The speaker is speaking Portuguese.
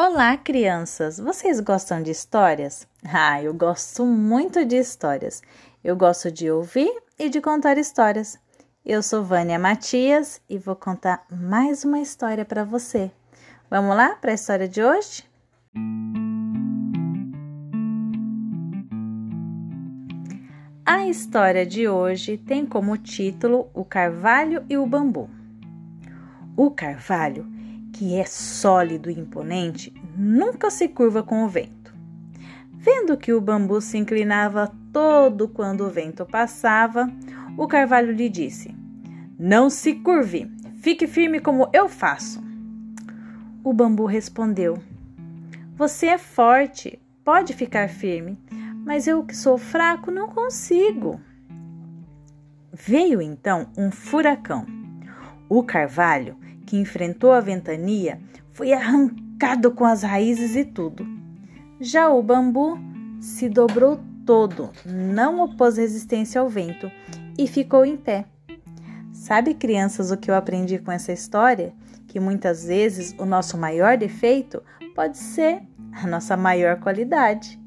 Olá, crianças! Vocês gostam de histórias? Ah, eu gosto muito de histórias. Eu gosto de ouvir e de contar histórias. Eu sou Vânia Matias e vou contar mais uma história para você. Vamos lá para a história de hoje? A história de hoje tem como título O Carvalho e o Bambu. O carvalho que é sólido e imponente, nunca se curva com o vento. Vendo que o bambu se inclinava todo quando o vento passava, o carvalho lhe disse: Não se curve, fique firme como eu faço. O bambu respondeu: Você é forte, pode ficar firme, mas eu que sou fraco não consigo. Veio então um furacão. O carvalho que enfrentou a ventania foi arrancado com as raízes e tudo. Já o bambu se dobrou todo, não opôs resistência ao vento e ficou em pé. Sabe, crianças, o que eu aprendi com essa história? Que muitas vezes o nosso maior defeito pode ser a nossa maior qualidade.